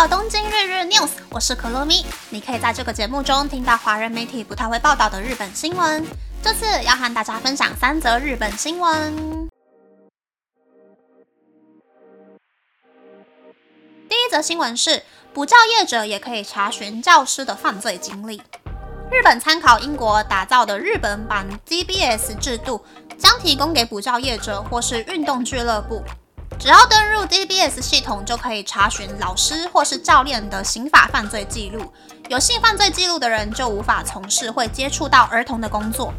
到东京日日 news，我是可乐咪。你可以在这个节目中听到华人媒体不太会报道的日本新闻。这次要和大家分享三则日本新闻。第一则新闻是，补教业者也可以查询教师的犯罪经历。日本参考英国打造的日本版 GBS 制度，将提供给补教业者或是运动俱乐部。只要登入 DBS 系统，就可以查询老师或是教练的刑法犯罪记录。有性犯罪记录的人就无法从事会接触到儿童的工作。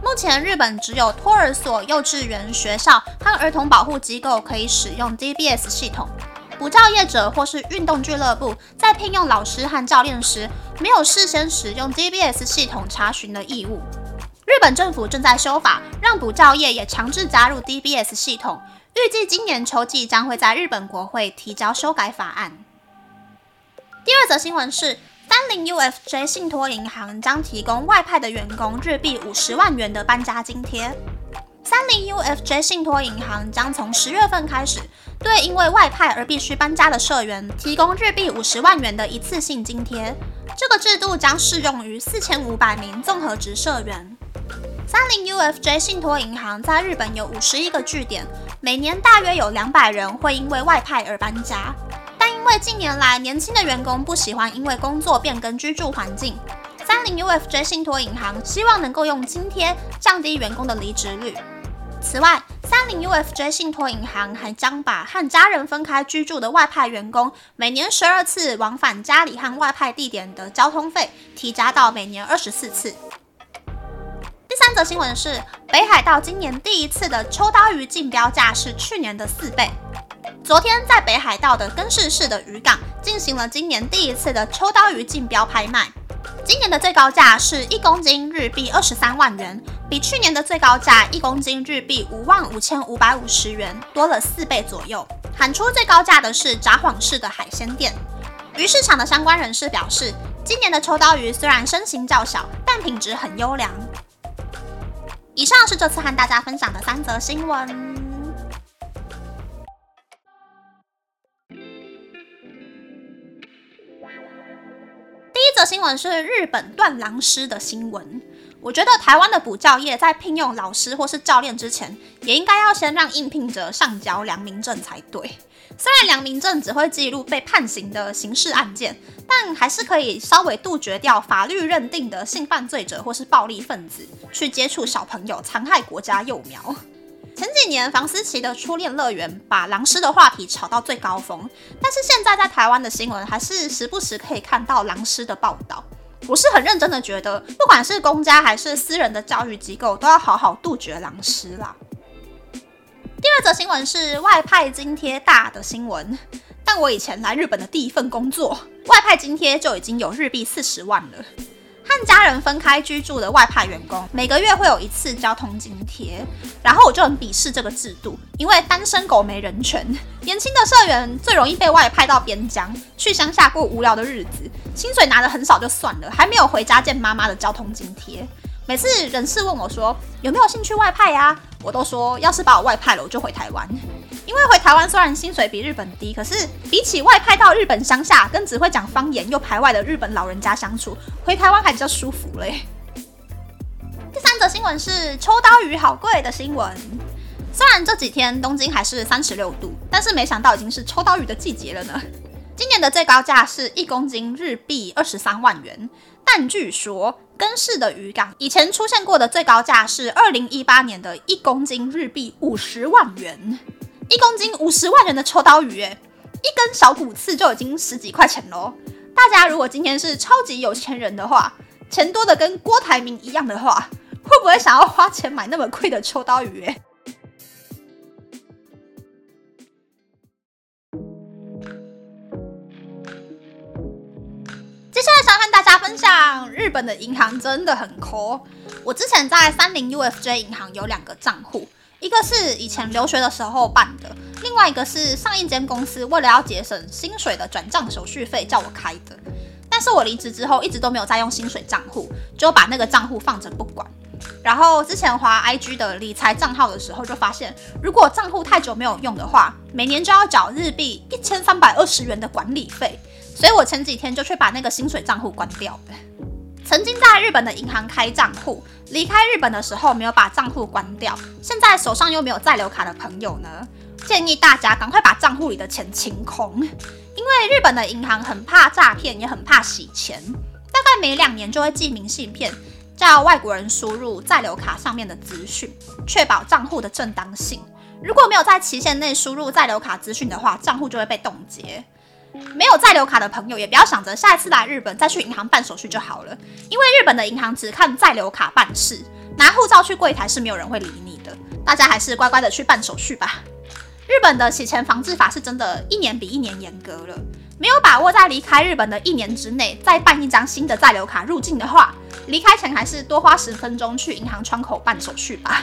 目前，日本只有托儿所、幼稚园、学校和儿童保护机构可以使用 DBS 系统。补教业者或是运动俱乐部在聘用老师和教练时，没有事先使用 DBS 系统查询的义务。日本政府正在修法，让补教业也强制加入 DBS 系统。预计今年秋季将会在日本国会提交修改法案。第二则新闻是，三菱 UFJ 信托银行将提供外派的员工日币五十万元的搬家津贴。三菱 UFJ 信托银行将从十月份开始，对因为外派而必须搬家的社员提供日币五十万元的一次性津贴。这个制度将适用于四千五百名综合职社员。三菱 UFJ 信托银行在日本有五十一个据点。每年大约有两百人会因为外派而搬家，但因为近年来年轻的员工不喜欢因为工作变更居住环境，三菱 UFJ 信托银行希望能够用津贴降低员工的离职率。此外，三菱 UFJ 信托银行还将把和家人分开居住的外派员工每年十二次往返家里和外派地点的交通费提加到每年二十四次。的新闻是：北海道今年第一次的秋刀鱼竞标价是去年的四倍。昨天在北海道的根室市的渔港进行了今年第一次的秋刀鱼竞标拍卖。今年的最高价是一公斤日币二十三万元，比去年的最高价一公斤日币五万五千五百五十元多了四倍左右。喊出最高价的是札幌市的海鲜店。鱼市场的相关人士表示，今年的秋刀鱼虽然身形较小，但品质很优良。以上是这次和大家分享的三则新闻。第一则新闻是日本断狼师的新闻。我觉得台湾的补教业在聘用老师或是教练之前，也应该要先让应聘者上交良民证才对。虽然良民证只会记录被判刑的刑事案件，但还是可以稍微杜绝掉法律认定的性犯罪者或是暴力分子去接触小朋友、残害国家幼苗。前几年房思琪的初恋乐园把狼师的话题炒到最高峰，但是现在在台湾的新闻还是时不时可以看到狼师的报道。我是很认真的觉得，不管是公家还是私人的教育机构，都要好好杜绝狼师啦。第二则新闻是外派津贴大的新闻，但我以前来日本的第一份工作，外派津贴就已经有日币四十万了。跟家人分开居住的外派员工，每个月会有一次交通津贴，然后我就很鄙视这个制度，因为单身狗没人权，年轻的社员最容易被外派到边疆去乡下过无聊的日子，薪水拿的很少就算了，还没有回家见妈妈的交通津贴。每次人事问我说有没有兴趣外派呀，我都说要是把我外派了，我就回台湾。因为回台湾虽然薪水比日本低，可是比起外派到日本乡下跟只会讲方言又排外的日本老人家相处，回台湾还比较舒服嘞。第三则新闻是秋刀鱼好贵的新闻。虽然这几天东京还是三十六度，但是没想到已经是秋刀鱼的季节了呢。今年的最高价是一公斤日币二十三万元，但据说。根室的渔港以前出现过的最高价是二零一八年的一公斤日币五十万元，一公斤五十万元的秋刀鱼，诶，一根小骨刺就已经十几块钱喽。大家如果今天是超级有钱人的话，钱多的跟郭台铭一样的话，会不会想要花钱买那么贵的秋刀鱼？诶？家分享，日本的银行真的很抠。我之前在三菱 UFJ 银行有两个账户，一个是以前留学的时候办的，另外一个是上一间公司为了要节省薪水的转账手续费叫我开的。但是我离职之后一直都没有再用薪水账户，就把那个账户放着不管。然后之前划 IG 的理财账号的时候，就发现如果账户太久没有用的话，每年就要缴日币一千三百二十元的管理费。所以我前几天就去把那个薪水账户关掉了。曾经在日本的银行开账户，离开日本的时候没有把账户关掉，现在手上又没有在留卡的朋友呢，建议大家赶快把账户里的钱清空，因为日本的银行很怕诈骗，也很怕洗钱，大概每两年就会寄明信片。叫外国人输入在留卡上面的资讯，确保账户的正当性。如果没有在期限内输入在留卡资讯的话，账户就会被冻结。没有在留卡的朋友，也不要想着下一次来日本再去银行办手续就好了，因为日本的银行只看在留卡办事，拿护照去柜台是没有人会理你的。大家还是乖乖的去办手续吧。日本的洗钱防治法是真的一年比一年严格了，没有把握在离开日本的一年之内再办一张新的在留卡入境的话。离开前还是多花十分钟去银行窗口办手续吧。